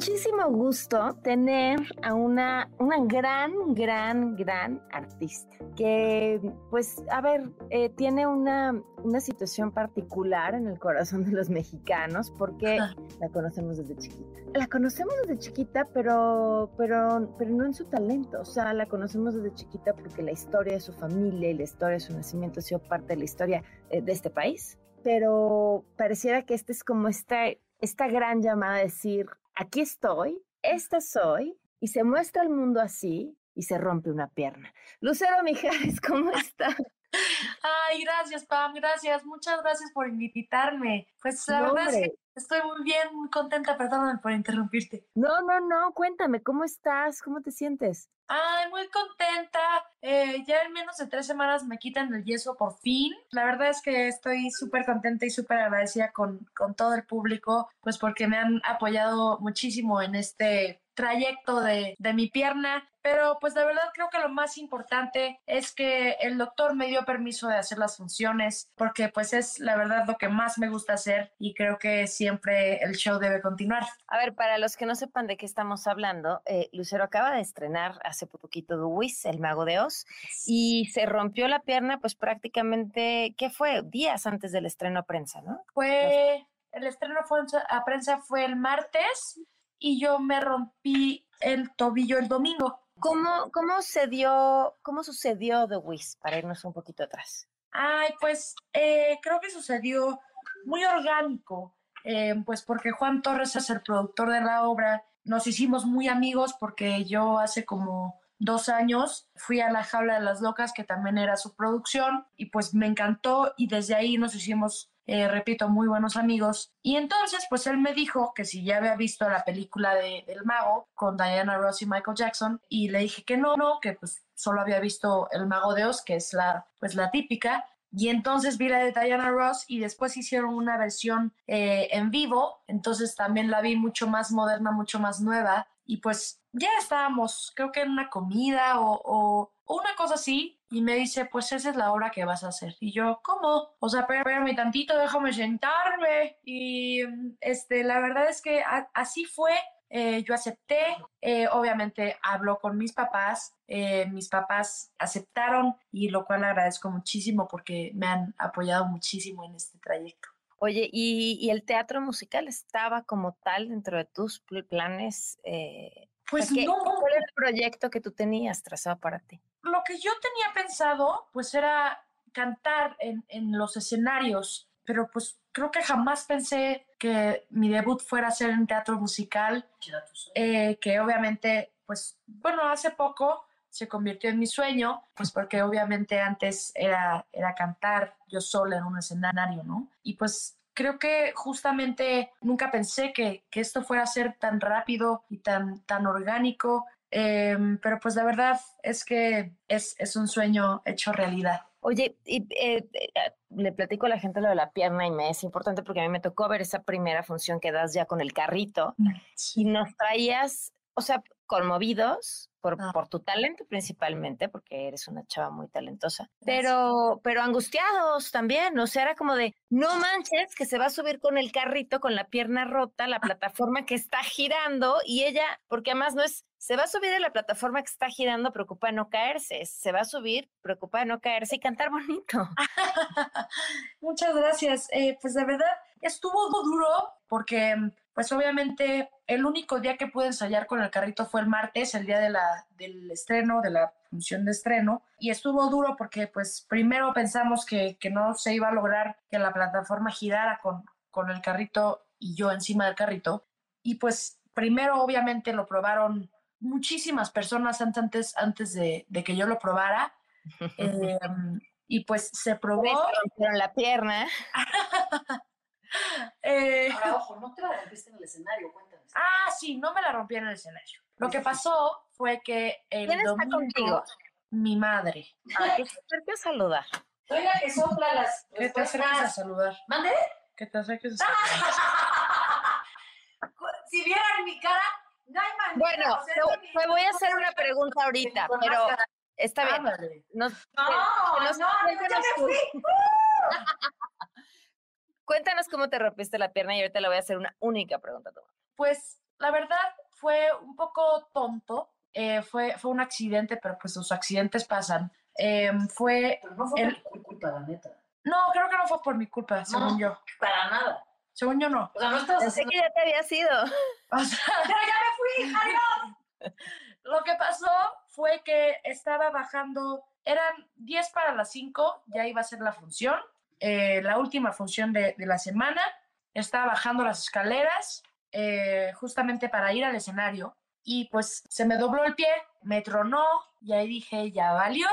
Muchísimo gusto tener a una, una gran, gran, gran artista que, pues, a ver, eh, tiene una, una situación particular en el corazón de los mexicanos porque la conocemos desde chiquita. La conocemos desde chiquita, pero, pero, pero no en su talento. O sea, la conocemos desde chiquita porque la historia de su familia y la historia de su nacimiento ha sido parte de la historia eh, de este país. Pero pareciera que este es como esta esta gran llamada a decir, aquí estoy, esta soy, y se muestra al mundo así y se rompe una pierna. Lucero Mijares, ¿cómo está? Ay, gracias, Pam, gracias. Muchas gracias por invitarme. Pues la No, verdad es que. Estoy muy bien, muy contenta. Perdóname por interrumpirte. No, no, no, cuéntame, ¿cómo estás? ¿Cómo te sientes? Ay, muy contenta. Eh, ya en menos de tres semanas me quitan el yeso por fin. La verdad es que estoy súper contenta y súper agradecida con, con todo el público, pues porque me han apoyado muchísimo en este trayecto de, de mi pierna. Pero pues de verdad creo que lo más importante es que el doctor me dio permiso de hacer las funciones porque pues es la verdad lo que más me gusta hacer y creo que siempre el show debe continuar. A ver, para los que no sepan de qué estamos hablando, eh, Lucero acaba de estrenar hace poquito Wiz, El Mago de Oz, y se rompió la pierna pues prácticamente, ¿qué fue? Días antes del estreno a prensa, ¿no? Fue, el estreno fue a prensa fue el martes y yo me rompí el tobillo el domingo. ¿Cómo, cómo se dio, cómo sucedió The Wiz, para irnos un poquito atrás? Ay, pues eh, creo que sucedió muy orgánico, eh, pues porque Juan Torres es el productor de la obra. Nos hicimos muy amigos porque yo hace como dos años fui a La Jaula de las Locas, que también era su producción, y pues me encantó y desde ahí nos hicimos, eh, repito, muy buenos amigos. Y entonces, pues él me dijo que si ya había visto la película de, del mago con Diana Ross y Michael Jackson, y le dije que no, no, que pues solo había visto El Mago de Oz, que es la, pues la típica, y entonces vi la de Diana Ross y después hicieron una versión eh, en vivo, entonces también la vi mucho más moderna, mucho más nueva y pues ya estábamos, creo que en una comida o, una cosa así y me dice, pues esa es la obra que vas a hacer. Y yo, ¿cómo? O sea, espérame tantito, déjame sentarme. Y mm, este, la verdad es que así fue. Eh, yo acepté, eh, obviamente habló con mis papás, eh, mis papás aceptaron y lo cual agradezco muchísimo porque me han apoyado muchísimo en este trayecto. Oye, ¿y, y el teatro musical estaba como tal dentro de tus pl- planes? Eh, Pues ¿qué- no, ¿Cuál era el proyecto que tú tenías trazado para ti? lo que yo tenía pensado pues era cantar en, en los escenarios, pero pues creo que jamás pensé que mi debut fuera a ser en teatro musical, eh, que obviamente pues bueno, hace poco se convirtió en mi sueño, pues porque obviamente antes era, era cantar yo sola en un escenario, ¿no? Y pues creo que justamente nunca pensé que, que esto fuera a ser tan rápido y tan, tan orgánico, em, pero pues la verdad es que es, es un sueño hecho realidad. Oye, y, eh, eh, le platico a la gente lo de la pierna y me es importante porque a mí me tocó ver esa primera función que das ya con el carrito y nos traías, o sea, conmovidos por, Ah. por tu talento principalmente, porque eres una chava muy talentosa, pero, pero angustiados también, o sea, era como de, no manches, que se va a subir con el carrito, con la pierna rota, la plataforma que está girando, y ella, porque además no es, se va a subir en la plataforma que está girando, preocupada no caerse, se va a subir, preocupada no caerse y cantar bonito. Muchas gracias. Eh, pues de verdad estuvo duro porque pues obviamente el único día que pude ensayar con el carrito fue el martes, el día de la, del estreno, de la función de estreno, y estuvo duro porque pues primero pensamos que, que no se iba a lograr que la plataforma girara con, con el carrito y yo encima del carrito, y pues primero obviamente lo probaron muchísimas personas antes, antes de, de que yo lo probara. Eh, y pues se probó. Me rompieron la pierna. eh, Ahora, ojo, no te la rompiste en el escenario, cuéntanos. ah, sí, no me la rompí en el escenario. Lo que pasó fue que el ¿Quién está domingo, contigo? mi madre. Ah, que a saludar. Soy la que sopla las Que te acerques a saludar. ¿Mande? Que te acerques a saludar. si vieran mi cara, no hay manera. Bueno, o sea, te, te voy a hacer una pregunta ahorita, pero está bien. Nos- No, que no, nos- no, ya me fui. Cuéntanos cómo te rompiste la pierna y ahorita le voy a hacer una única pregunta. a tu mamá. Pues la verdad fue un poco tonto. eh, fue, fue un accidente, pero pues los accidentes pasan. Em, fue. Pero no fue El- por tu culpa, la neta. No, creo que no fue por mi culpa, según yo. Para nada. Según yo no. O sea, no Pensé que ya te había sido. O sea, ¡Pero ya me fui! ¡Adiós! lo que pasó fue que estaba bajando, eran 10 para las 5, ya iba a ser la función, eh, la última función de, de la semana. Estaba bajando las escaleras eh, justamente para ir al escenario y pues se me dobló el pie, me tronó y ahí dije, ya valió,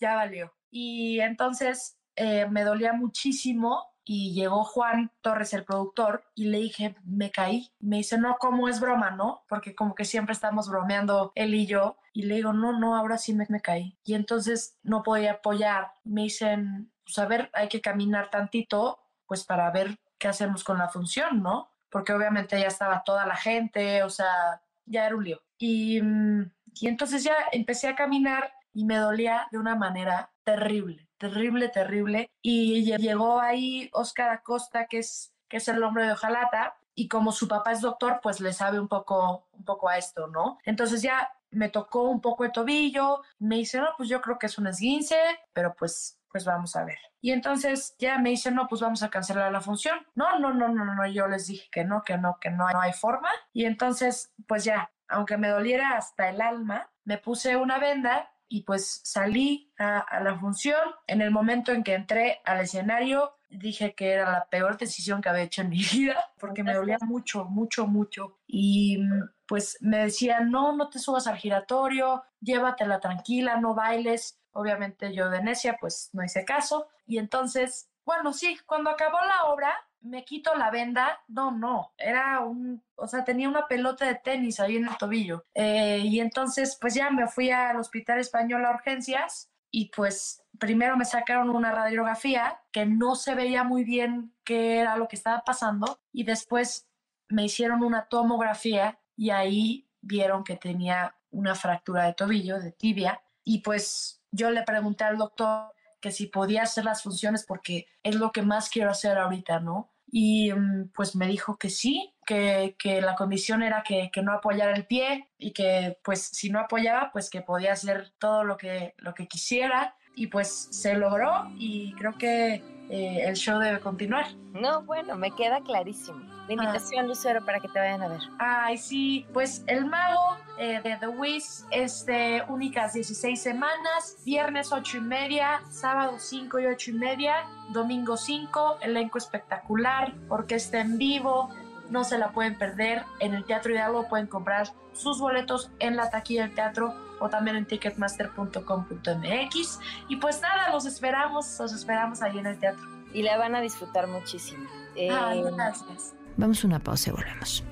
ya valió. Y entonces eh, me dolía muchísimo y llegó Juan Torres, el productor, y le dije, me caí. Me dice, no, ¿cómo es broma, no? Porque como que siempre estamos bromeando él y yo. Y le digo, no, no, ahora sí me, me caí. Y entonces no podía apoyar. Me dicen, pues a ver, hay que caminar tantito, pues para ver qué hacemos con la función, ¿no? Porque obviamente ya estaba toda la gente, o sea, ya era un lío. Y, mm, y entonces ya empecé a caminar y me dolía de una manera terrible, terrible, terrible. Y lle- llegó ahí Oscar Acosta, que es, que es el hombre de Ojalata, y como su papá es doctor, pues le sabe un poco, un poco a esto, ¿no? Entonces ya me tocó un poco el tobillo, me dice, no, pues yo creo que es un esguince, pero pues pues vamos a ver. Y entonces ya me dice, no, pues vamos a cancelar la función. No, no, no, no, no, yo les dije que no, que no, que no, no hay forma. Y entonces, pues ya, aunque me doliera hasta el alma, me puse una venda y pues salí a, a la función. En el momento en que entré al escenario, dije que era la peor decisión que había hecho en mi vida, porque me dolía mucho, mucho, mucho. Y pues me decían, no, no te subas al giratorio, llévatela tranquila, no bailes. Obviamente yo de necia, pues no hice caso. Y entonces, bueno, sí, cuando acabó la obra, me quito la venda. No, no, era un, o sea, tenía una pelota de tenis ahí en el tobillo. Eh, y entonces, pues ya me fui al Hospital Español a urgencias y pues primero me sacaron una radiografía que no se veía muy bien qué era lo que estaba pasando y después me hicieron una tomografía y ahí vieron que tenía una fractura de tobillo, de tibia, y pues yo le pregunté al doctor que si podía hacer las funciones porque es lo que más quiero hacer ahorita, ¿no? Y mm, pues me dijo que sí, que, que la condición era que, que no apoyara el pie y que pues si no apoyaba, pues que podía hacer todo lo que, lo que quisiera. Y pues se logró y creo que eh, el show debe continuar. No, bueno, me queda clarísimo. La invitación, Lucero, para que te vayan a ver. Ay, sí, pues El Mago eh, de The Wiz es de únicas 16 semanas, viernes 8 y media, sábado 5 y 8 y media, domingo 5, elenco espectacular, orquesta en vivo, no se la pueden perder. En el Teatro Hidalgo pueden comprar sus boletos en la taquilla del teatro o también en ticketmaster.com.mx. Y pues nada, los esperamos, los esperamos ahí en el teatro. Y la van a disfrutar muchísimo. Eh, Ay, gracias. vamos a una pausa y volvemos.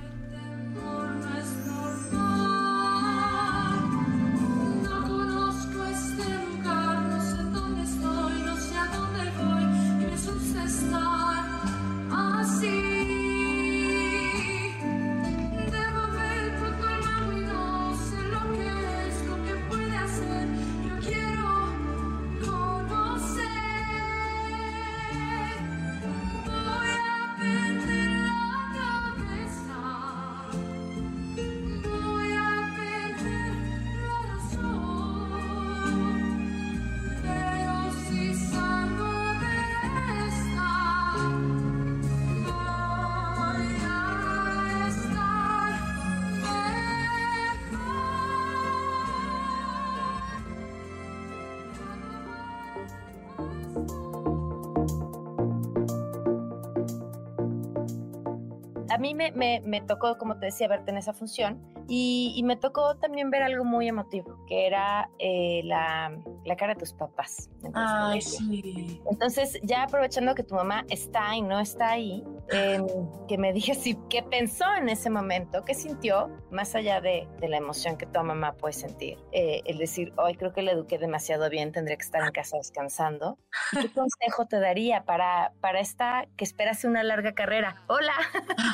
A mí me, me, me tocó, como te decía, verte en esa función y, y me tocó también ver algo muy emotivo, que era eh, la, la cara de tus papás. Entonces, Ay, sí. entonces, ya aprovechando que tu mamá está y no está ahí, em, que me digas si, qué pensó en ese momento, qué sintió, más allá de, de la emoción que tu mamá puede sentir. Eh, el decir, hoy creo que le eduqué demasiado bien, tendría que estar en casa descansando. ¿Y ¿Qué consejo te daría para, para esta que esperase una larga carrera? Hola.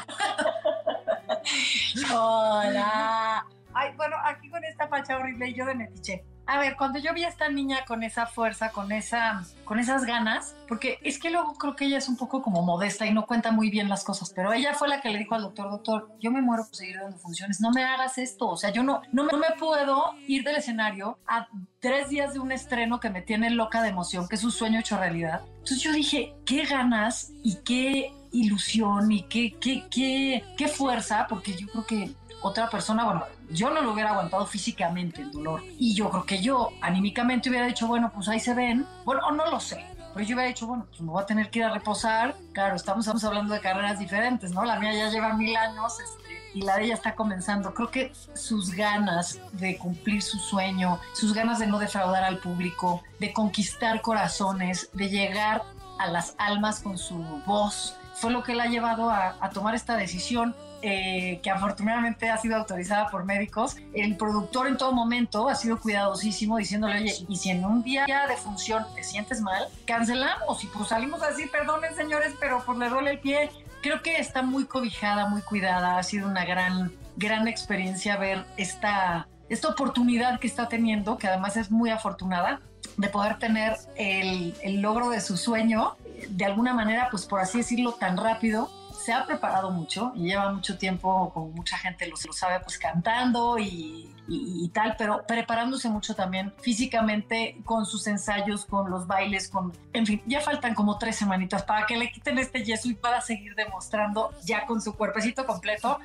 Hola. Ay, bueno, aquí con esta facha horrible y yo de metiche. A ver, cuando yo vi a esta niña con esa fuerza, con esa, con esas ganas, porque es que luego creo que ella es un poco como modesta y no cuenta muy bien las cosas, pero ella fue la que le dijo al doctor, doctor, yo me muero por seguir dando funciones, no me hagas esto, o sea, yo no, no, no me puedo ir del escenario a tres días de un estreno que me tiene loca de emoción, que es un sueño hecho realidad. Entonces yo dije, qué ganas y qué ilusión y qué, qué, qué, qué fuerza, porque yo creo que otra persona, bueno, yo no lo hubiera aguantado físicamente el dolor. Y yo creo que yo anímicamente hubiera dicho, bueno, pues ahí se ven. Bueno, o no lo sé. Pero yo hubiera dicho, bueno, pues me voy a tener que ir a reposar. Claro, estamos, estamos hablando de carreras diferentes, ¿no? La mía ya lleva mil años este, y la de ella está comenzando. Creo que sus ganas de cumplir su sueño, sus ganas de no defraudar al público, de conquistar corazones, de llegar a las almas con su voz, fue lo que la ha llevado a, tomar esta decisión eh, que afortunadamente ha sido autorizada por médicos. El productor en todo momento ha sido cuidadosísimo diciéndole, oye, y si en un día de función te sientes mal, cancelamos y pues salimos a decir, perdonen señores, pero pues le duele el pie. Creo que está muy cobijada, muy cuidada, ha sido una gran, gran experiencia ver esta, esta oportunidad que está teniendo, que además es muy afortunada de poder tener el logro de su sueño, de alguna manera, pues por así decirlo, tan rápido se ha preparado mucho y lleva mucho tiempo, como mucha gente lo, lo sabe, pues cantando y, y, y, tal, pero preparándose mucho también físicamente con sus ensayos, con los bailes, con, en fin, ya faltan como tres semanitas para que le quiten este yeso y pueda seguir demostrando ya con su cuerpecito completo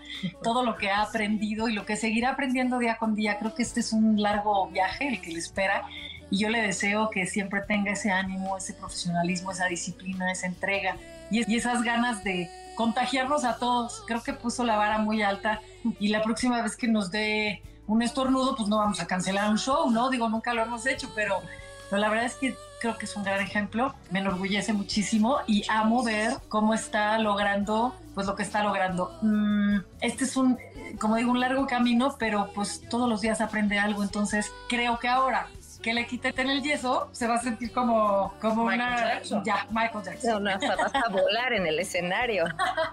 todo lo que ha aprendido y lo que seguirá aprendiendo día con día. Creo que este es un largo viaje el que le espera y yo le deseo que siempre tenga ese ánimo, ese profesionalismo, esa disciplina, esa entrega y, esas ganas de contagiarnos a todos. Creo que puso la vara muy alta y la próxima vez que nos dé un estornudo, pues no vamos a cancelar un show, ¿no? Digo, nunca lo hemos hecho, pero, pero la verdad es que creo que es un gran ejemplo, me enorgullece muchísimo y amo ver cómo está logrando, pues lo que está logrando. Mm, este es un, como digo, un largo camino, pero pues todos los días aprende algo, entonces creo que ahora que le quiten el yeso, se va a sentir como, como Michael una... Jackson. Ya, Michael Jackson. No, no, vas a volar en el escenario.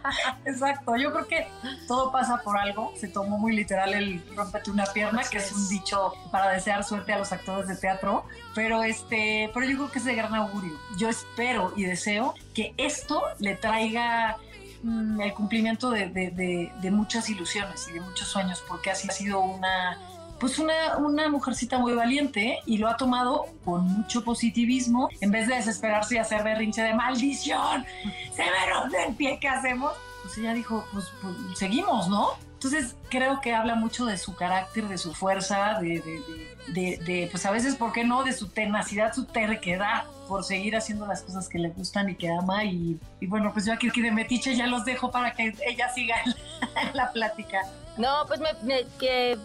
Exacto, yo creo que todo pasa por algo. Se tomó muy literal el rompete una pierna, que es un dicho para desear suerte a los actores de teatro. Pero este, pero yo creo que es de gran augurio. Yo espero y deseo que esto le traiga mm, el cumplimiento de, de- de- de muchas ilusiones y de muchos sueños, porque así ha sido una pues una, una mujercita muy valiente y lo ha tomado con mucho positivismo en vez de desesperarse y hacer berrinche de maldición, se me rompe el pie, ¿qué hacemos? Pues ella dijo, pues, pues, seguimos, ¿no? Entonces creo que habla mucho de su carácter, de su fuerza, de, de- de- pues a veces, ¿por qué no? De su tenacidad, su terquedad por seguir haciendo las cosas que le gustan y que ama. Y, bueno, pues yo aquí, aquí de Metiche ya los dejo para que ella siga la plática. No, pues me, me- que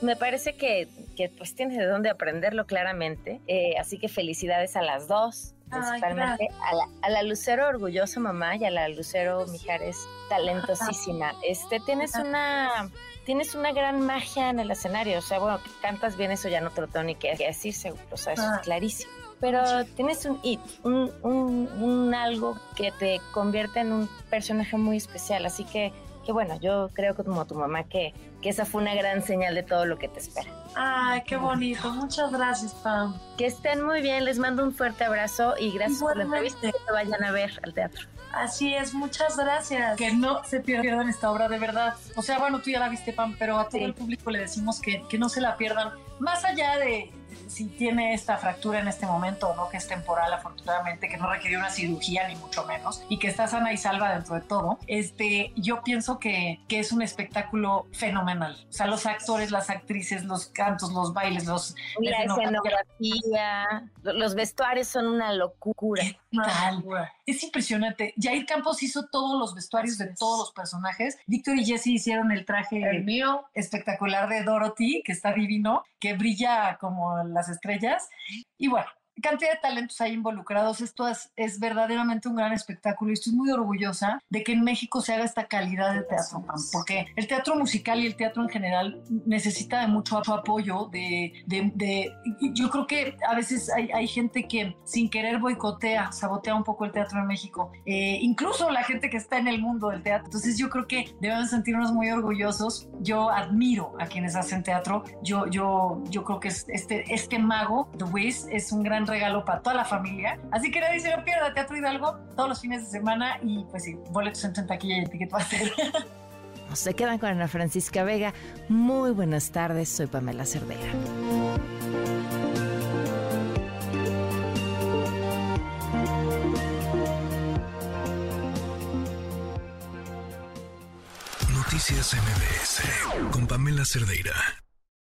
me parece que, que pues tienes de dónde aprenderlo claramente. Eh, así que felicidades a las dos. Ay, Principalmente a la, a la Lucero orgullosa mamá y a la Lucero Mijares talentosísima. Este, tienes una, tienes una gran magia en el escenario. O sea, bueno, que cantas bien, eso ya no te lo tengo ni que decir, seguro. O sea, eso Ah. es clarísimo. Pero tienes un it, un, un, un algo que te convierte en un personaje muy especial. Así que, que bueno, yo creo que como tu mamá que, que esa fue una gran señal de todo lo que te espera. Ay, qué bonito. Muchas gracias, Pam. Que estén muy bien, les mando un fuerte abrazo y gracias por la entrevista que vayan a ver al teatro. Así es, muchas gracias. Que no se pierdan esta obra de verdad. O sea, bueno, tú ya la viste, Pam, pero a todo Sí. el público le decimos que, que no se la pierdan. Más allá de, si tiene esta fractura en este momento o no, que es temporal afortunadamente, que no requirió una cirugía ni mucho menos, y que está sana y salva dentro de todo, este, yo pienso que, que es un espectáculo fenomenal. O sea, los actores, las actrices, los cantos, los bailes, los... La escenografía, los vestuarios son una locura. ¿Qué tal? Es impresionante. Jair Campos hizo todos los vestuarios de todos los personajes. Víctor y Jesse hicieron el traje El mío. espectacular de Dorothy, que está divino, que brilla como las estrellas. Y bueno, cantidad de talentos ahí involucrados. Esto es, es verdaderamente un gran espectáculo y estoy muy orgullosa de que en México se haga esta calidad de teatro, porque el teatro musical y el teatro en general necesita de mucho apoyo. De, de- de- yo creo que a veces hay, hay gente que sin querer boicotea, sabotea un poco el teatro en México, Eh, incluso la gente que está en el mundo del teatro. Entonces yo creo que debemos sentirnos muy orgullosos. Yo admiro a quienes hacen teatro. Yo, yo, yo creo que es- este, este mago, The Wiz, es un gran regalo para toda la familia. Así que nadie se lo pierda, Teatro Hidalgo, todos los fines de semana y pues sí, boletos en taquilla y Ticketmaster. Se quedan con Ana Francisca Vega. Muy buenas tardes, soy Pamela Cerdeira. Noticias MBS con Pamela Cerdeira.